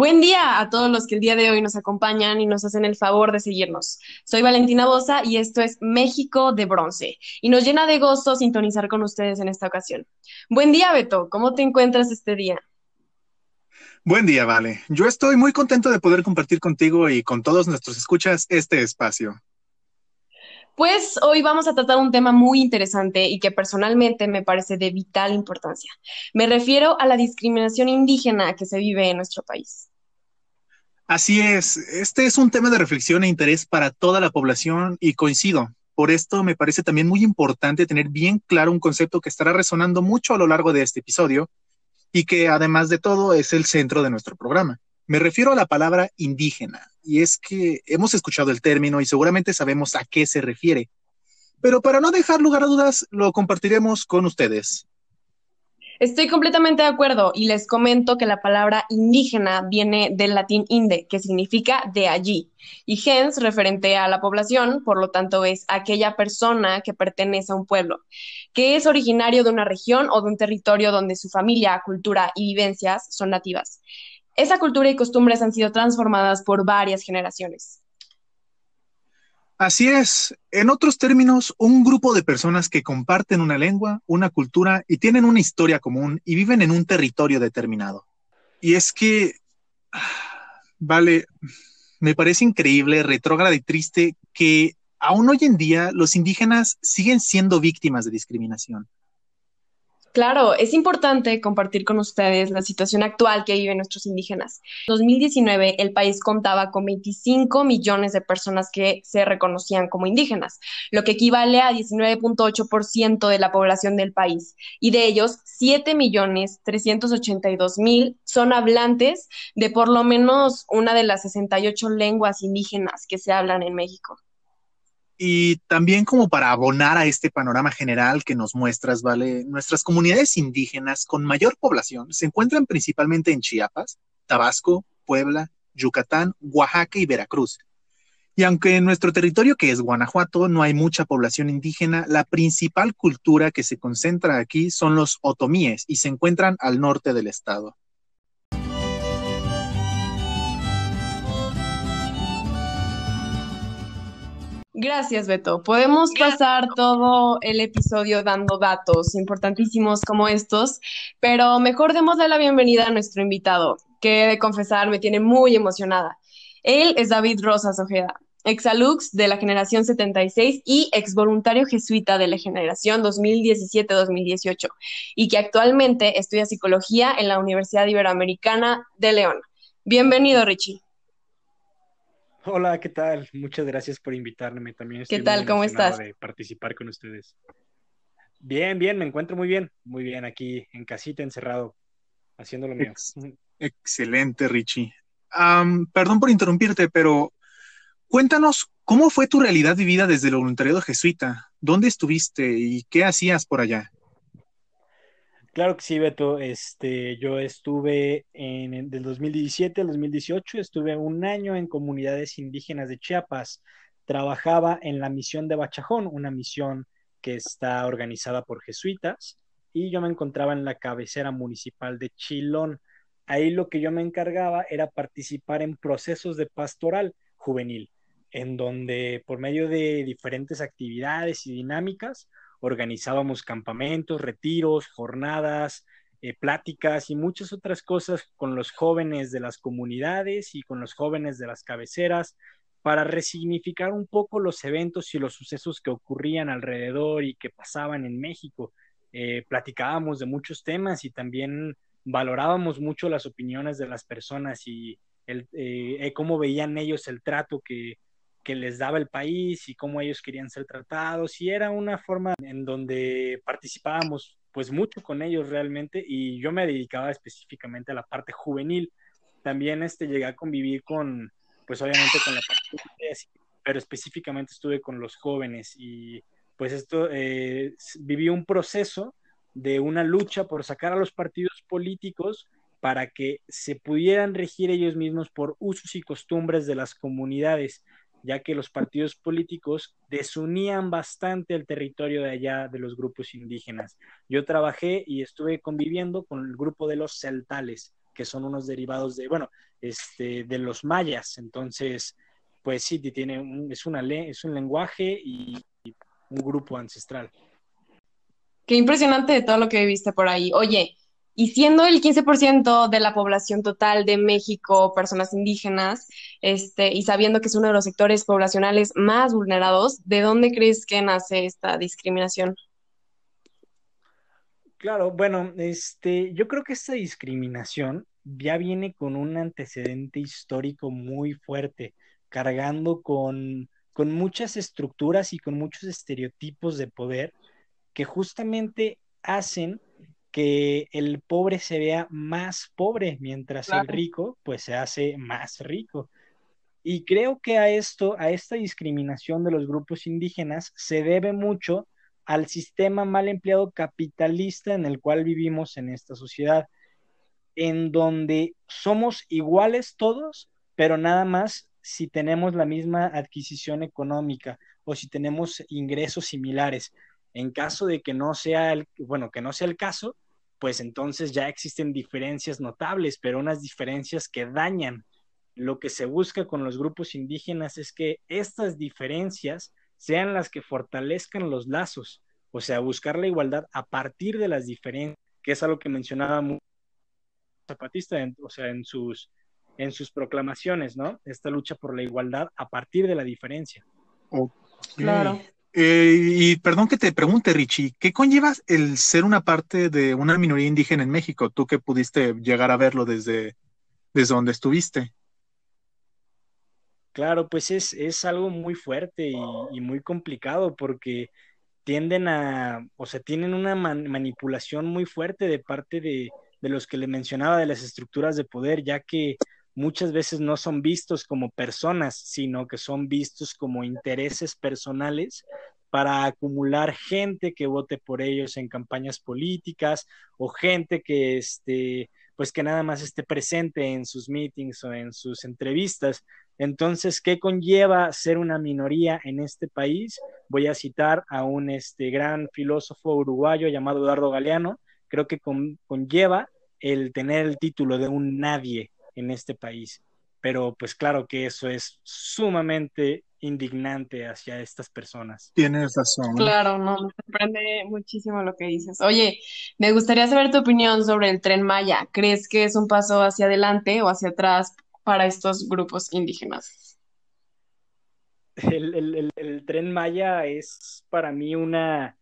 Buen día a todos los que el día de hoy nos acompañan y nos hacen el favor de seguirnos. Soy Valentina Bosa y esto es México de Bronce y nos llena de gozo sintonizar con ustedes en esta ocasión. Buen día, Beto. ¿Cómo te encuentras este día? Buen día, Vale. Yo estoy muy contento de poder compartir contigo y con todos nuestros escuchas este espacio. Pues hoy vamos a tratar un tema muy interesante y que personalmente me parece de vital importancia. Me refiero a la discriminación indígena que se vive en nuestro país. Así es, este es un tema de reflexión e interés para toda la población y coincido. Por esto me parece también muy importante tener bien claro un concepto que estará resonando mucho a lo largo de este episodio y que además de todo es el centro de nuestro programa. Me refiero a la palabra indígena, y es que hemos escuchado el término y seguramente sabemos a qué se refiere. Pero para no dejar lugar a dudas, lo compartiremos con ustedes. Estoy completamente de acuerdo y les comento que la palabra indígena viene del latín inde, que significa de allí, y gens referente a la población, por lo tanto es aquella persona que pertenece a un pueblo, que es originario de una región o de un territorio donde su familia, cultura y vivencias son nativas. Esa cultura y costumbres han sido transformadas por varias generaciones. Así es. En otros términos, un grupo de personas que comparten una lengua, una cultura y tienen una historia común y viven en un territorio determinado. Y es que, vale, me parece increíble, retrógrada y triste que aún hoy en día los indígenas siguen siendo víctimas de discriminación. Claro, es importante compartir con ustedes la situación actual que viven nuestros indígenas. En 2019, el país contaba con 25 millones de personas que se reconocían como indígenas, lo que equivale a 19.8% de la población del país. Y de ellos, 7 millones 382 mil son hablantes de por lo menos una de las 68 lenguas indígenas que se hablan en México. Y también como para abonar a este panorama general que nos muestras, ¿vale? Nuestras comunidades indígenas con mayor población se encuentran principalmente en Chiapas, Tabasco, Puebla, Yucatán, Oaxaca y Veracruz. Y aunque en nuestro territorio, que es Guanajuato, no hay mucha población indígena, la principal cultura que se concentra aquí son los otomíes y se encuentran al norte del estado. Gracias, Beto. Podemos pasar todo el episodio dando datos importantísimos como estos, pero mejor démosle la bienvenida a nuestro invitado, que de confesar me tiene muy emocionada. Él es David Rosas Ojeda, exalux de la generación 76 y ex voluntario jesuita de la generación 2017-2018, y que actualmente estudia psicología en la Universidad Iberoamericana de León. Bienvenido, Richie. Hola, ¿qué tal? Muchas gracias por invitarme. También estoy ¿Qué tal? ¿Cómo estás? De participar con ustedes. Bien, bien, me encuentro muy bien, muy bien aquí en casita, encerrado, haciendo lo mío. excelente, Richie. perdón por interrumpirte, pero cuéntanos cómo fue tu realidad vivida desde el voluntariado jesuita. ¿Dónde estuviste y qué hacías por allá? Claro que sí, Beto. Este, yo estuve en, del 2017 al 2018, estuve un año en comunidades indígenas de Chiapas. Trabajaba en la misión de Bachajón, una misión que está organizada por jesuitas, y yo me encontraba en la cabecera municipal de Chilón. Ahí lo que yo me encargaba era participar en procesos de pastoral juvenil, en donde por medio de diferentes actividades y dinámicas organizábamos campamentos, retiros, jornadas, eh, pláticas y muchas otras cosas con los jóvenes de las comunidades y con los jóvenes de las cabeceras para resignificar un poco los eventos y los sucesos que ocurrían alrededor y que pasaban en México. Eh, platicábamos de muchos temas y también valorábamos mucho las opiniones de las personas y eh, cómo veían ellos el trato que, que les daba el país y cómo ellos querían ser tratados y era una forma en donde participábamos pues mucho con ellos realmente y yo me dedicaba específicamente a la parte juvenil. También este, llegué a convivir con, pues obviamente con la parte pero específicamente estuve con los jóvenes y pues esto eh, viví un proceso de una lucha por sacar a los partidos políticos para que se pudieran regir ellos mismos por usos y costumbres de las comunidades ya que los partidos políticos desunían bastante el territorio de allá de los grupos indígenas. Yo trabajé y estuve conviviendo con el grupo de los celtales, que son unos derivados de, bueno, este, de los mayas. Entonces, pues sí, tiene es, una, es un lenguaje y, un grupo ancestral. Qué impresionante de todo lo que viste por ahí. Oye, y siendo el 15% de la población total de México personas indígenas, este, y sabiendo que es uno de los sectores poblacionales más vulnerados, ¿de dónde crees que nace esta discriminación? Claro, bueno, este, yo creo que esta discriminación ya viene con un antecedente histórico muy fuerte, cargando con, con muchas estructuras y con muchos estereotipos de poder que justamente hacen que el pobre se vea más pobre, mientras el rico pues se hace más rico. Y creo que a esto, a esta discriminación de los grupos indígenas se debe mucho al sistema mal empleado capitalista en el cual vivimos en esta sociedad, en donde somos iguales todos, pero nada más si tenemos la misma adquisición económica o si tenemos ingresos similares. En caso de que no sea el, bueno, que no sea el caso, pues entonces ya existen diferencias notables, pero unas diferencias que dañan. Lo que se busca con los grupos indígenas es que estas diferencias sean las que fortalezcan los lazos, o sea, buscar la igualdad a partir de las diferencias, que es algo que mencionaba Zapatista, o sea, en sus, en sus proclamaciones, ¿no? Esta lucha por la igualdad a partir de la diferencia. Claro. Eh, y perdón que te pregunte, Richie, ¿qué conlleva el ser una parte de una minoría indígena en México? Tú que pudiste llegar a verlo desde, desde donde estuviste. Claro, pues es, es algo muy fuerte y, muy complicado porque tienden a, o sea, tienen una manipulación muy fuerte de parte de, de los que le mencionaba de las estructuras de poder, ya que muchas veces no son vistos como personas, sino que son vistos como intereses personales para acumular gente que vote por ellos en campañas políticas o gente que este pues que nada más esté presente en sus meetings o en sus entrevistas. Entonces, ¿qué conlleva ser una minoría en este país? Voy a citar a un este, gran filósofo uruguayo llamado Eduardo Galeano. Creo que conlleva el tener el título de un nadie en este país. Pero pues claro que eso es sumamente indignante hacia estas personas. Tienes razón. Claro, no, me sorprende muchísimo lo que dices. Oye, me gustaría saber tu opinión sobre el tren Maya. ¿Crees que es un paso hacia adelante o hacia atrás para estos grupos indígenas? El, tren Maya es para mí una,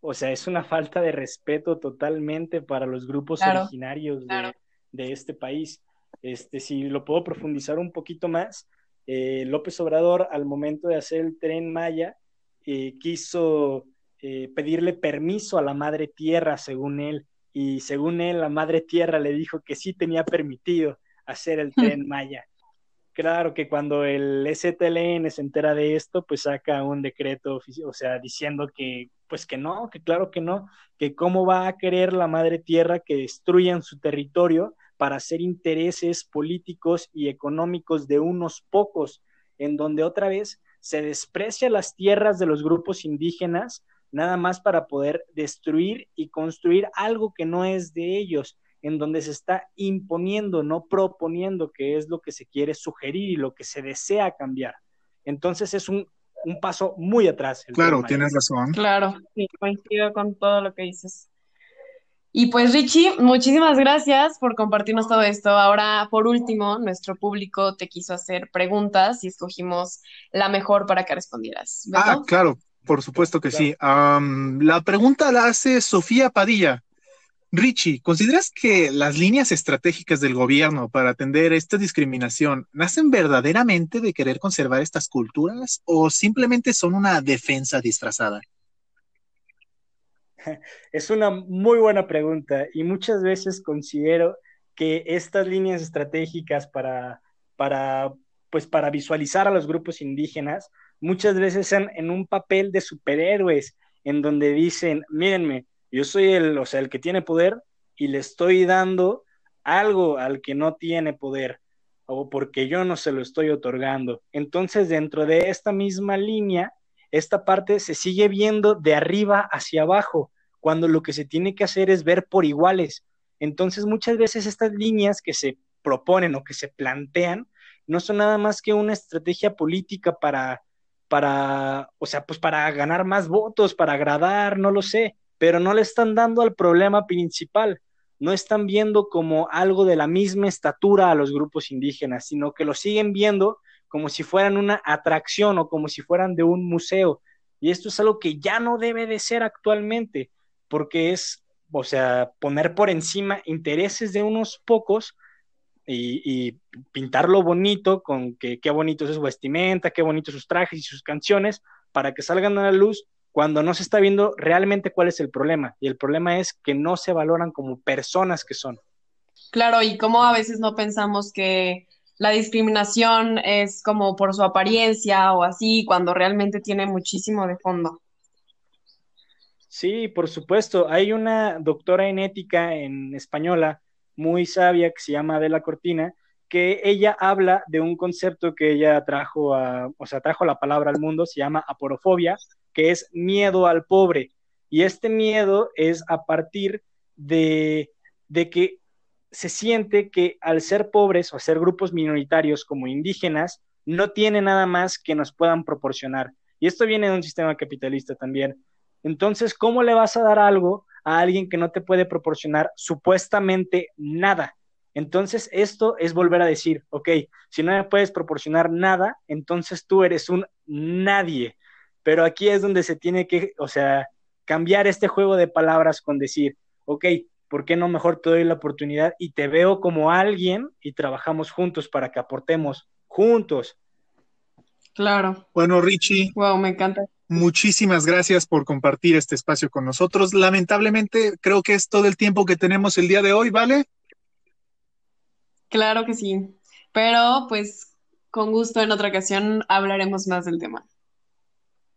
o sea, es una falta de respeto totalmente para los grupos originarios de, de este país. Este, si lo puedo profundizar un poquito más, eh, López Obrador al momento de hacer el tren Maya eh, quiso eh, pedirle permiso a la madre tierra, según él, y según él la madre tierra le dijo que sí tenía permitido hacer el tren Maya. Claro que cuando el STLN se entera de esto, pues saca un decreto, o sea, diciendo que, pues que no, que claro que no, que cómo va a querer la madre tierra que destruyan su territorio para hacer intereses políticos y económicos de unos pocos, en donde otra vez se desprecia las tierras de los grupos indígenas, nada más para poder destruir y construir algo que no es de ellos, en donde se está imponiendo, no proponiendo, que es lo que se quiere sugerir y lo que se desea cambiar. Entonces es un, paso muy atrás. Claro, tienes razón. Claro, sí, coincido con todo lo que dices. Y pues Richie, muchísimas gracias por compartirnos todo esto. Ahora, por último, nuestro público te quiso hacer preguntas y escogimos la mejor para que respondieras. Ah, claro, por supuesto que sí. la pregunta la hace Sofía Padilla. Richie, ¿consideras que las líneas estratégicas del gobierno para atender esta discriminación nacen verdaderamente de querer conservar estas culturas o simplemente son una defensa disfrazada? Es una muy buena pregunta y muchas veces considero que estas líneas estratégicas para, para, pues para visualizar a los grupos indígenas muchas veces son en un papel de superhéroes en donde dicen, mírenme, yo soy el, o sea, el que tiene poder y le estoy dando algo al que no tiene poder o porque yo no se lo estoy otorgando. Entonces, dentro de esta misma línea, esta parte se sigue viendo de arriba hacia abajo, cuando lo que se tiene que hacer es ver por iguales. Entonces, muchas veces estas líneas que se proponen o que se plantean no son nada más que una estrategia política para, para, o sea, pues para ganar más votos, para agradar, no lo sé, pero no le están dando al problema principal, no están viendo como algo de la misma estatura a los grupos indígenas, sino que lo siguen viendo como si fueran una atracción o como si fueran de un museo. Y esto es algo que ya no debe de ser actualmente, porque es, o sea, poner por encima intereses de unos pocos y, pintarlo bonito con que qué bonito es su vestimenta, qué bonito sus trajes y sus canciones, para que salgan a la luz cuando no se está viendo realmente cuál es el problema. Y el problema es que no se valoran como personas que son. Claro, y como a veces no pensamos que la discriminación es como por su apariencia o así, cuando realmente tiene muchísimo de fondo. Sí, por supuesto. Hay una doctora en ética en española muy sabia que se llama Adela Cortina, que ella habla de un concepto que ella trajo a, o sea, trajo la palabra al mundo, se llama aporofobia, que es miedo al pobre. Y este miedo es a partir de, de que se siente que al ser pobres o ser grupos minoritarios como indígenas, no tiene nada más que nos puedan proporcionar. Y esto viene de un sistema capitalista también. Entonces, ¿cómo le vas a dar algo a alguien que no te puede proporcionar supuestamente nada. Entonces, esto es volver a decir, ok, si no me puedes proporcionar nada, entonces tú eres un nadie. Pero aquí es donde se tiene que, o sea, cambiar este juego de palabras con decir, ok, ¿por qué no mejor te doy la oportunidad y te veo como alguien y trabajamos juntos para que aportemos juntos? Claro. Bueno, Richie. Wow, me encanta. Muchísimas gracias por compartir este espacio con nosotros. Lamentablemente, creo que es todo el tiempo que tenemos el día de hoy, ¿vale? Claro que sí, pero pues con gusto en otra ocasión hablaremos más del tema.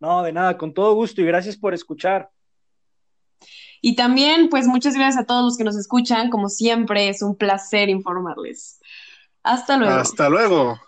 No, de nada, con todo gusto y gracias por escuchar. Y también, pues muchas gracias a todos los que nos escuchan. Como siempre, es un placer informarles. Hasta luego. Hasta luego.